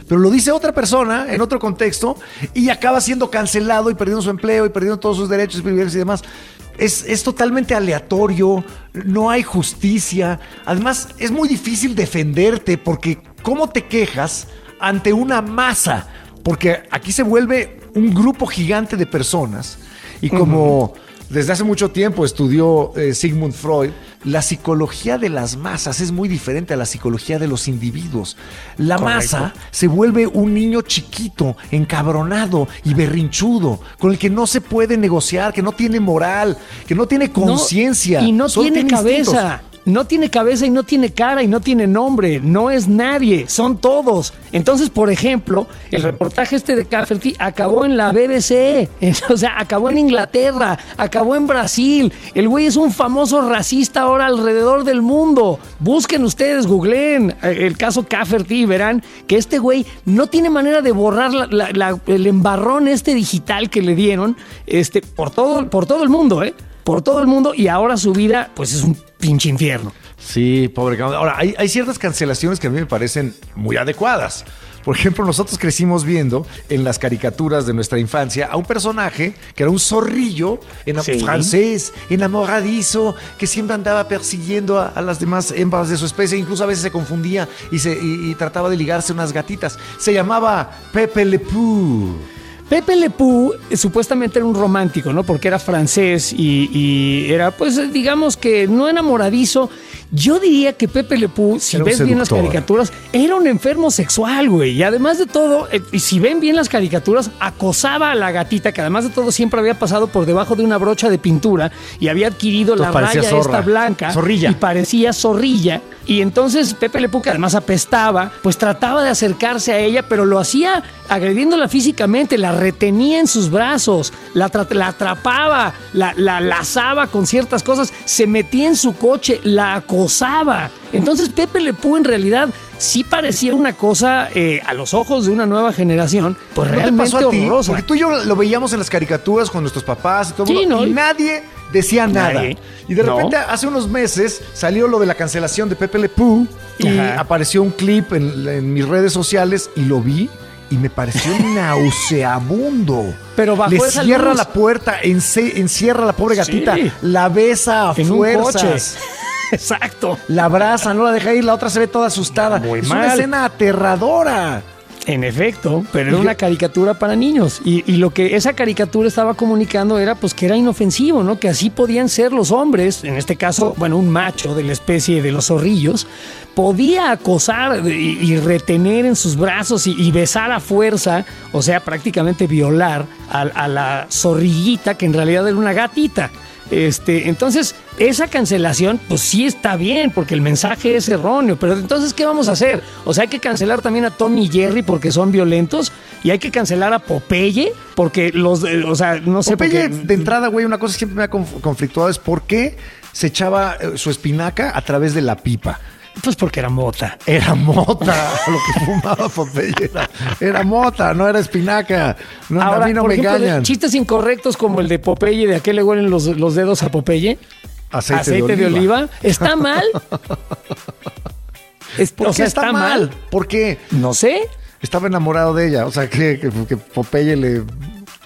Pero lo dice otra persona en otro contexto y acaba siendo cancelado y perdiendo su empleo y perdiendo todos sus derechos y privilegios y demás. Es, es totalmente aleatorio, no hay justicia. Además, es muy difícil defenderte porque ¿cómo te quejas ante una masa? Porque aquí se vuelve un grupo gigante de personas y como desde hace mucho tiempo estudió eh, Sigmund Freud, la psicología de las masas es muy diferente a la psicología de los individuos. La masa se vuelve un niño chiquito, encabronado y berrinchudo, con el que no se puede negociar, que no tiene moral, que no tiene conciencia. No, y no tiene instintos. No tiene cabeza y no tiene cara y no tiene nombre. No es nadie. Son todos. Entonces, por ejemplo, el reportaje este de Cafferty acabó en la BBC. O sea, acabó en Inglaterra. Acabó en Brasil. El güey es un famoso racista ahora alrededor del mundo. Busquen ustedes, googleen eh, el caso Cafferty y verán que este güey no tiene manera de borrar el embarrón este digital que le dieron este, por, todo, por todo el mundo, ¿eh? por todo el mundo y ahora su vida pues es un pinche infierno. Sí, pobre. Ahora, hay, hay ciertas cancelaciones que a mí me parecen muy adecuadas. Por ejemplo, nosotros crecimos viendo en las caricaturas de nuestra infancia a un personaje que era un zorrillo en Sí. francés, enamoradizo, que siempre andaba persiguiendo a, a las demás hembras de su especie, incluso a veces se confundía y, se, y- y trataba de ligarse unas gatitas. Se llamaba Pepe Le Pew. Pepe Le Pew eh, supuestamente era un romántico, ¿no? Porque era francés y, y era, pues, digamos que no enamoradizo. Yo diría que Pepe Le Pew, si Era ves bien las caricaturas, era un enfermo sexual, güey. Y además de todo, eh, si ven bien las caricaturas, acosaba a la gatita, que además de todo siempre había pasado por debajo de una brocha de pintura y había adquirido Entonces la raya zorra. esta blanca. Zorrilla. Y parecía zorrilla. Y entonces Pepe Le Pew, que además apestaba, pues trataba de acercarse a ella, pero lo hacía agrediéndola físicamente, la retenía en sus brazos, la, la atrapaba, la, la lazaba con ciertas cosas, se metía en su coche, la acosaba. Entonces Pepe Le Pew en realidad sí parecía una cosa eh, a los ojos de una nueva generación, pues ¿No te realmente pasó a ti? horrorosa. Porque tú y yo lo veíamos en las caricaturas con nuestros papás y todo. el Sí, mundo, ¿no? Y nadie decía nada. Y de No. repente, hace unos meses, salió lo de la cancelación de Pepe Le Pew y Ajá. apareció un clip en, en mis redes sociales y lo vi y me pareció nauseabundo. Pero bajo Le esa cierra luz. la puerta, encierra a la pobre Sí. gatita, la besa a en fuerzas. Exacto. La abraza, no la deja ir, la otra se ve toda asustada. Muy es una escena aterradora. En efecto, pero era una caricatura para niños. Y, y lo que esa caricatura estaba comunicando era pues que era inofensivo, ¿no? Que así podían ser los hombres, en este caso, bueno, un macho de la especie de los zorrillos, podía acosar y, y retener en sus brazos y, y besar a fuerza, o sea, prácticamente violar a, a la zorrillita que en realidad era una gatita. Este, entonces, esa cancelación, pues sí está bien, porque el mensaje es erróneo. Pero entonces, ¿qué vamos a hacer? O sea, hay que cancelar también a Tommy y Jerry porque son violentos. Y hay que cancelar a Popeye porque los, eh, o sea, no sé Popeye, porque- de entrada, güey, una cosa que siempre me ha conf- conflictuado es por qué se echaba eh, su espinaca a través de la pipa. Pues porque era mota. Era mota lo que fumaba Popeye. Era, era mota, no era espinaca. No, a mí no me ejemplo, de engañan. chistes incorrectos como el de Popeye, de a qué le huelen los, los dedos a Popeye. Aceite, de, oliva. ¿Está mal? Es- ¿Por o qué sea, está, mal? ¿Por qué? No sé. Estaba enamorado de ella. O sea, que, que, que Popeye le.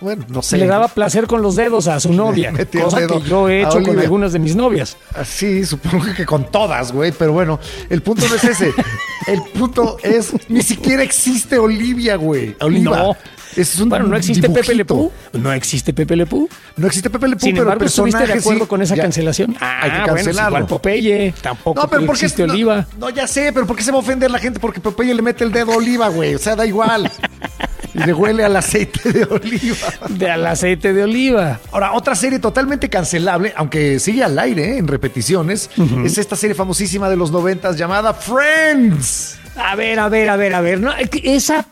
Bueno, no sé. Se le daba placer con los dedos a su novia. cosa dedo que yo he hecho con algunas de mis novias. Sí, supongo que con todas, güey, pero bueno, el punto no es ese. El punto es, ni siquiera existe Olivia, güey. Oliva. No. Es un bueno, no existe dibujito. Pepe Le Pew. No existe Pepe Le Pew. No existe Pepe Le Pew, Sin pero embargo, ¿estuviste de acuerdo sí. con esa Ya. cancelación? Ah, Hay que bueno, pues cancelarlo. igual Popeye. Tampoco No, pero ¿por qué existe no- Oliva. No, ya sé, pero ¿por qué se va a ofender la gente? Porque Popeye le mete el dedo a Oliva, güey. O sea, da igual. y le huele al aceite de oliva. De al aceite de oliva. Ahora, otra serie totalmente cancelable, aunque sigue al aire ¿eh? en repeticiones, es esta serie famosísima de los noventas llamada Friends. A ver, a ver, a ver, a ver. No, esa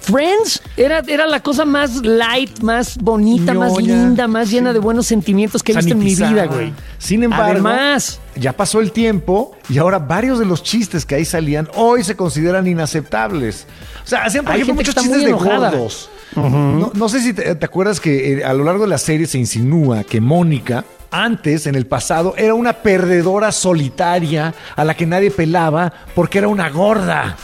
Friends era, era la cosa más light, más bonita, más linda, más llena de buenos sentimientos que he visto en mi vida, güey. Sin embargo, Además, ya pasó el tiempo y ahora varios de los chistes que ahí salían hoy se consideran inaceptables. O sea, hacían, por ejemplo, muchos chistes de gordos. no, no sé si te, te acuerdas que eh, a lo largo de la serie se insinúa que Mónica antes, en el pasado, era una perdedora solitaria a la que nadie pelaba porque era una gorda.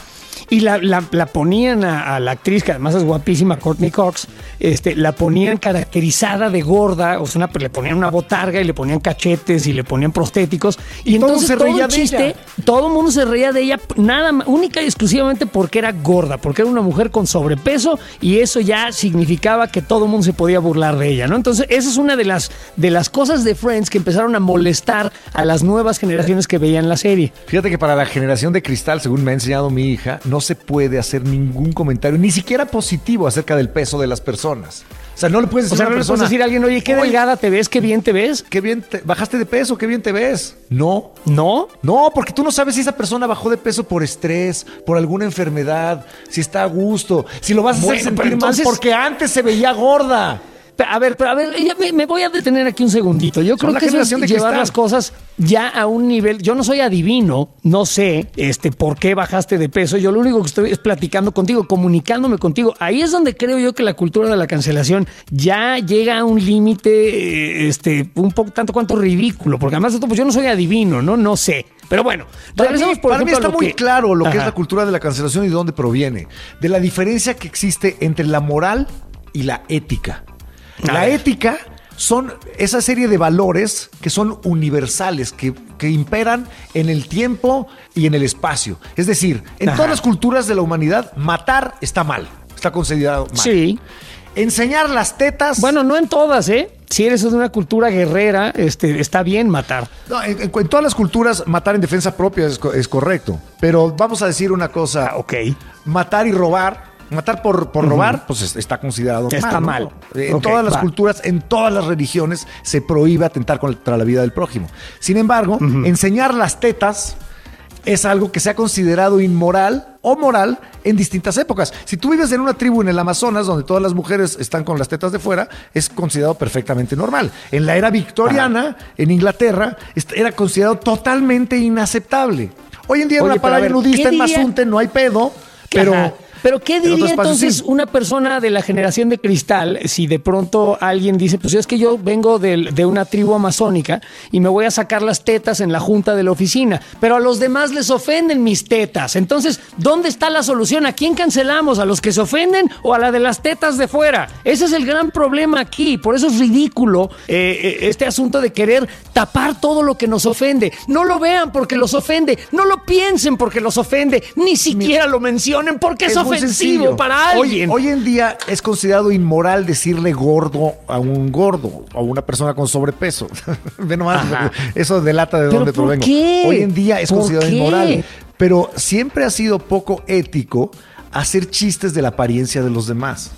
Y la, la- la ponían a, a la actriz, que además es guapísima, Courtney Cox, este, la ponían caracterizada de gorda, o sea, una- le ponían una botarga y le ponían cachetes y le ponían prostéticos. Y, Y todo entonces se todo reía el de chiste, ella. todo el mundo se reía de ella, nada más, única y exclusivamente porque era gorda, porque era una mujer con sobrepeso y eso ya significaba que todo el mundo se podía burlar de ella, ¿no? Entonces, esa es una de las, de las cosas de Friends que empezaron a molestar a las nuevas generaciones que veían la serie. Fíjate que para la generación de cristal, según me ha enseñado mi hija, no se puede hacer ningún comentario, ni siquiera positivo acerca del peso de las personas. O sea, no le puedes O decir sea, a no le puedes persona, decir a alguien, oye, qué "Oye, delgada te ves, qué bien te ves. qué bien, te- bajaste de peso, qué bien te ves. No. ¿No? No, porque tú no sabes si esa persona bajó de peso por estrés, por alguna enfermedad, si está a gusto, si lo vas a Bueno, hacer sentir entonces- mal porque antes se veía gorda. A ver, pero a ver, ya me, me voy a detener aquí un segundito. Yo creo que eso es llevar cristal. las cosas ya a un nivel. Yo no soy adivino, no sé este, por qué bajaste de peso. Yo lo único que estoy es platicando contigo, comunicándome contigo. Ahí es donde creo yo que la cultura de la cancelación ya llega a un límite, eh, este, un poco tanto cuanto ridículo. Porque además pues yo no soy adivino, ¿no? No sé. Pero bueno, Para mí, por para mí está muy que- claro lo que es la cultura de la cancelación y de dónde proviene. De la diferencia que existe entre la moral y la ética. La ética son esa serie de valores que son universales, que, que imperan en el tiempo y en el espacio. Es decir, en Ajá. todas las culturas de la humanidad, matar está mal, está considerado mal. Sí. Enseñar las tetas. Bueno, no en todas, ¿eh? Si eres de una cultura guerrera, este, está bien matar. No, en, todas las culturas, matar en defensa propia es correcto. Pero vamos a decir una cosa. Ok. Matar y robar. Matar por, por robar, pues es- está considerado Está mal. En todas las va. culturas, en todas las religiones, se prohíbe atentar contra la vida del prójimo. Sin embargo, enseñar las tetas es algo que se ha considerado inmoral o moral en distintas épocas. Si tú vives en una tribu en el Amazonas donde todas las mujeres están con las tetas de fuera, es considerado perfectamente normal. En la era victoriana, en Inglaterra, era considerado totalmente inaceptable. Hoy en día en Oye, una pero a playa ver, nudista ¿qué en Mazunte no hay pedo, pero... Ajá. Pero ¿qué diría entonces sí. una persona de la generación de cristal si de pronto alguien dice, pues es que yo vengo del- de, una tribu amazónica y me voy a sacar las tetas en la junta de la oficina, pero a los demás les ofenden mis tetas. Entonces, ¿dónde está la solución? ¿A quién cancelamos? ¿A los que se ofenden o a la de las tetas de fuera? Ese es el gran problema aquí. Por eso es ridículo eh, eh, este asunto de querer tapar todo lo que nos ofende. No lo vean porque los ofende, no lo piensen porque los ofende, ni siquiera lo mencionen porque es, muy ofensivo para Hoy- alguien. Hoy, en día es considerado inmoral decirle gordo a un gordo o a una persona con sobrepeso. Ve nomás, Ajá. eso delata de ¿Pero dónde provengo. qué? Hoy en día es ¿Por considerado qué? inmoral. Pero siempre ha sido poco ético hacer chistes de la apariencia de los demás.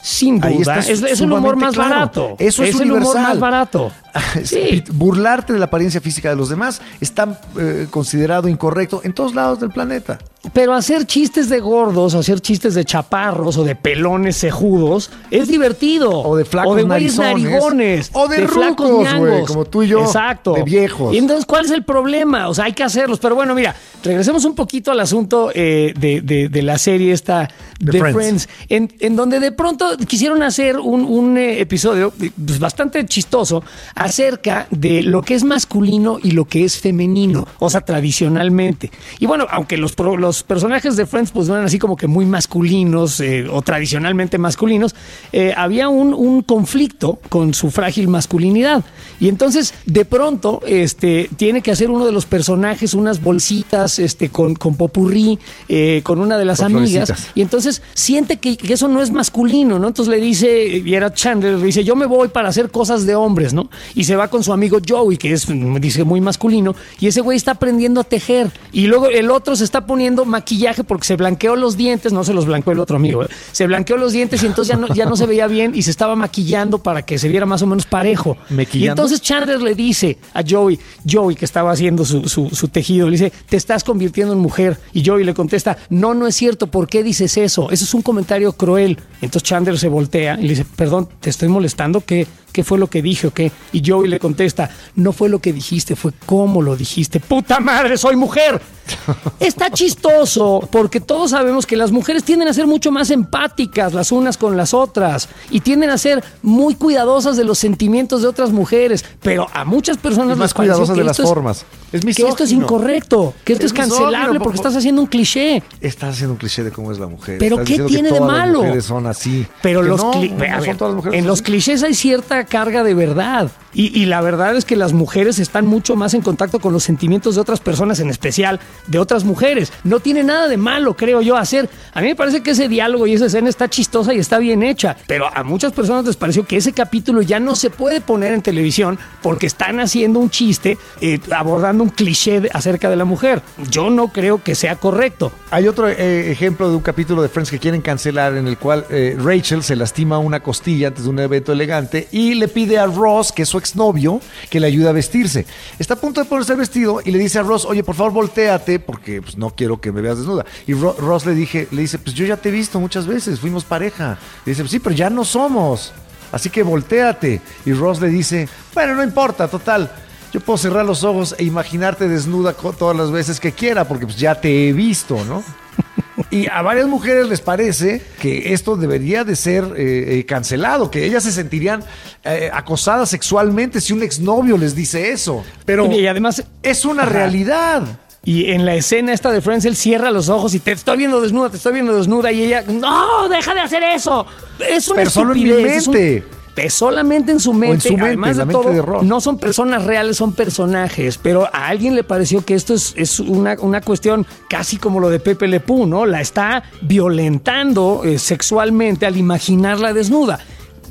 Sin duda, es, es el humor más claro. barato. Eso es, el humor más barato. Sí. Burlarte de la apariencia física de los demás está eh, considerado incorrecto en todos lados del planeta. Pero hacer chistes de gordos, hacer chistes de chaparros o de pelones cejudos es divertido. O de flacos O de narizones. narigones. O de flacos rucos, güey, como tú y yo, Exacto. de viejos. Y entonces, ¿cuál es el problema? O sea, hay que hacerlos. Pero bueno, mira, regresemos un poquito al asunto eh, de, de- de la serie esta The de Friends. Friends, en, en donde de pronto quisieron hacer un, un, eh, episodio eh, pues, bastante chistoso, acerca de lo que es masculino y lo que es femenino, o sea, tradicionalmente. Y bueno, aunque los, los personajes de Friends pues no eran así como que muy masculinos eh, o tradicionalmente masculinos, eh, había un, un conflicto con su frágil masculinidad. Y entonces, de pronto, este, tiene que hacer uno de los personajes unas bolsitas este, con, con popurrí, eh, con una de las Con amigas. florecitas. Y entonces siente que, que eso no es masculino, ¿no? Entonces le dice, y era Chandler, le dice, yo me voy para hacer cosas de hombres, ¿no? Y se va con su amigo Joey, que es, mm, dice, muy masculino, y ese güey está aprendiendo a tejer. Y luego el otro se está poniendo maquillaje porque se blanqueó los dientes, no se los blanqueó el otro amigo, ¿eh? se blanqueó los dientes y entonces ya no, ya no se veía bien y se estaba maquillando para que se viera más o menos parejo. ¿Mequillando? Y entonces Chandler le dice a Joey, Joey que estaba haciendo su, su- su tejido, le dice, te estás convirtiendo en mujer. Y Joey le contesta, no, no es cierto, ¿por qué dices eso? Eso es un comentario cruel. Entonces Chandler se voltea y le dice, perdón, ¿te estoy molestando? ¿Qué, qué fue lo que dije o qué? Y Joey le contesta, no fue lo que dijiste, fue cómo lo dijiste. ¡Puta madre, soy mujer! Está chistoso porque todos sabemos que las mujeres tienden a ser mucho más empáticas las unas con las otras y tienden a ser muy cuidadosas de los sentimientos de otras mujeres, pero a muchas personas Y más les cuidadosas que de las es- formas. Es que esto es incorrecto, que esto es, Es cancelable po- porque po- estás haciendo un cliché. Estás haciendo un cliché de cómo es la mujer. Pero Estás ¿qué que tiene de todas las malo? mujeres son así. Pero Que los no, cli- no a son ver, todas las mujeres en los clichés hay cierta carga de verdad. Y, la verdad es que las mujeres están mucho más en contacto con los sentimientos de otras personas, en especial de otras mujeres. No tiene nada de malo, creo yo, hacer. A mí me parece que ese diálogo y esa escena está chistosa y está bien hecha. Pero a muchas personas les pareció que ese capítulo ya no se puede poner en televisión porque están haciendo un chiste, eh, abordando un cliché acerca de la mujer. Yo no creo que sea correcto. Hay otro eh, ejemplo de un capítulo de Friends que quieren cancelar en el cual eh, Rachel se lastima una costilla antes de un evento elegante y le pide a Ross, que es exnovio, que le ayude a vestirse. Está a punto de ponerse el vestido y le dice a Ross, oye, por favor, volteate porque pues, no quiero que me veas desnuda. Y Ro- Ross le, dije, le dice, pues yo ya te he visto muchas veces, fuimos pareja. Le dice, sí, pero ya no somos. Así que volteate. Y Ross le dice, bueno, no importa, total. Yo puedo cerrar los ojos e imaginarte desnuda todas las veces que quiera, porque pues ya te he visto, ¿no? Y a varias mujeres les parece que esto debería de ser eh, eh, cancelado, que ellas se sentirían eh, acosadas sexualmente si un exnovio les dice eso. Pero y además es una Ajá. realidad. Y en la escena esta de Friends, él cierra los ojos y te estoy viendo desnuda, te estoy viendo desnuda. Y ella, no, deja de hacer eso. Es una Pero solo en mi estupidez, es un- mente. Es solamente en su mente. su mente, Además de mente todo, de Ross. no son personas reales, son personajes. Pero a alguien le pareció que esto es, es una, una cuestión casi como lo de Pepe Le Pew, ¿no? La está violentando eh, sexualmente al imaginarla desnuda.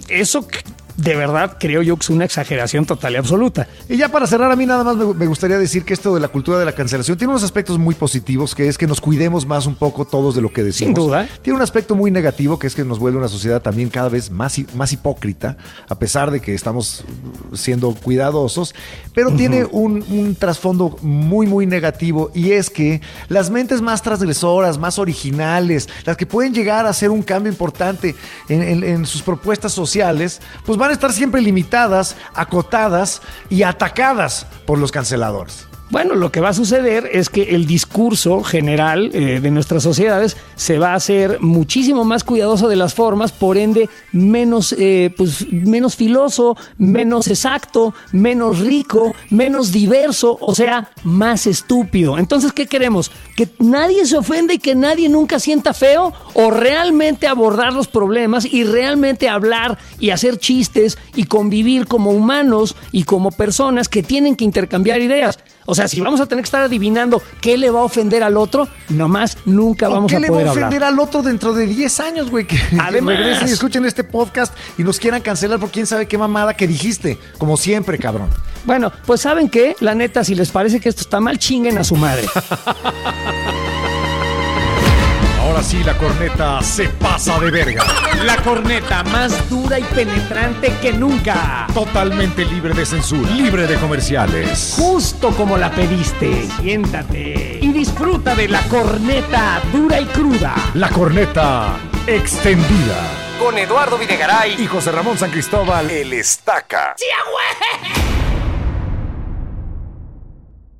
Eso de verdad creo yo que es una exageración total y absoluta. Y ya para cerrar, a mí nada más me, gustaría decir que esto de la cultura de la cancelación tiene unos aspectos muy positivos, que es que nos cuidemos más un poco todos de lo que decimos. Sin duda. Tiene un aspecto muy negativo, que es que nos vuelve una sociedad también cada vez más, más hipócrita, a pesar de que estamos siendo cuidadosos, pero tiene un, un trasfondo muy, muy negativo, y es que las mentes más transgresoras, más originales, las que pueden llegar a hacer un cambio importante en, en- en sus propuestas sociales, pues van a estar siempre limitadas, acotadas y atacadas por los canceladores. Bueno, lo que va a suceder es que el discurso general eh, de nuestras sociedades se va a hacer muchísimo más cuidadoso de las formas, por ende menos, eh, pues, menos filoso, menos exacto, menos rico, menos diverso, o sea, más estúpido. Entonces, ¿qué queremos? ¿Que nadie se ofenda y que nadie nunca sienta feo? ¿O realmente abordar los problemas y realmente hablar y hacer chistes y convivir como humanos y como personas que tienen que intercambiar ideas? O sea, si vamos a tener que estar adivinando qué le va a ofender al otro, nomás nunca ¿O vamos qué a le va poder a ofender hablar. al otro dentro de 10 años, güey? Que, que Además. regresen y escuchen este podcast y nos quieran cancelar por quién sabe qué mamada que dijiste. Como siempre, cabrón. Bueno, pues saben qué, la neta, si les parece que esto está mal, chinguen a su madre. Ahora sí, la corneta se pasa de verga. La corneta más dura y penetrante que nunca. Totalmente libre de censura, libre de comerciales. Justo como la pediste. Siéntate y disfruta de la corneta dura y cruda. La corneta extendida. Con Eduardo Videgaray Y José Ramón San Cristóbal. El Estaca. ¡Sí, güey!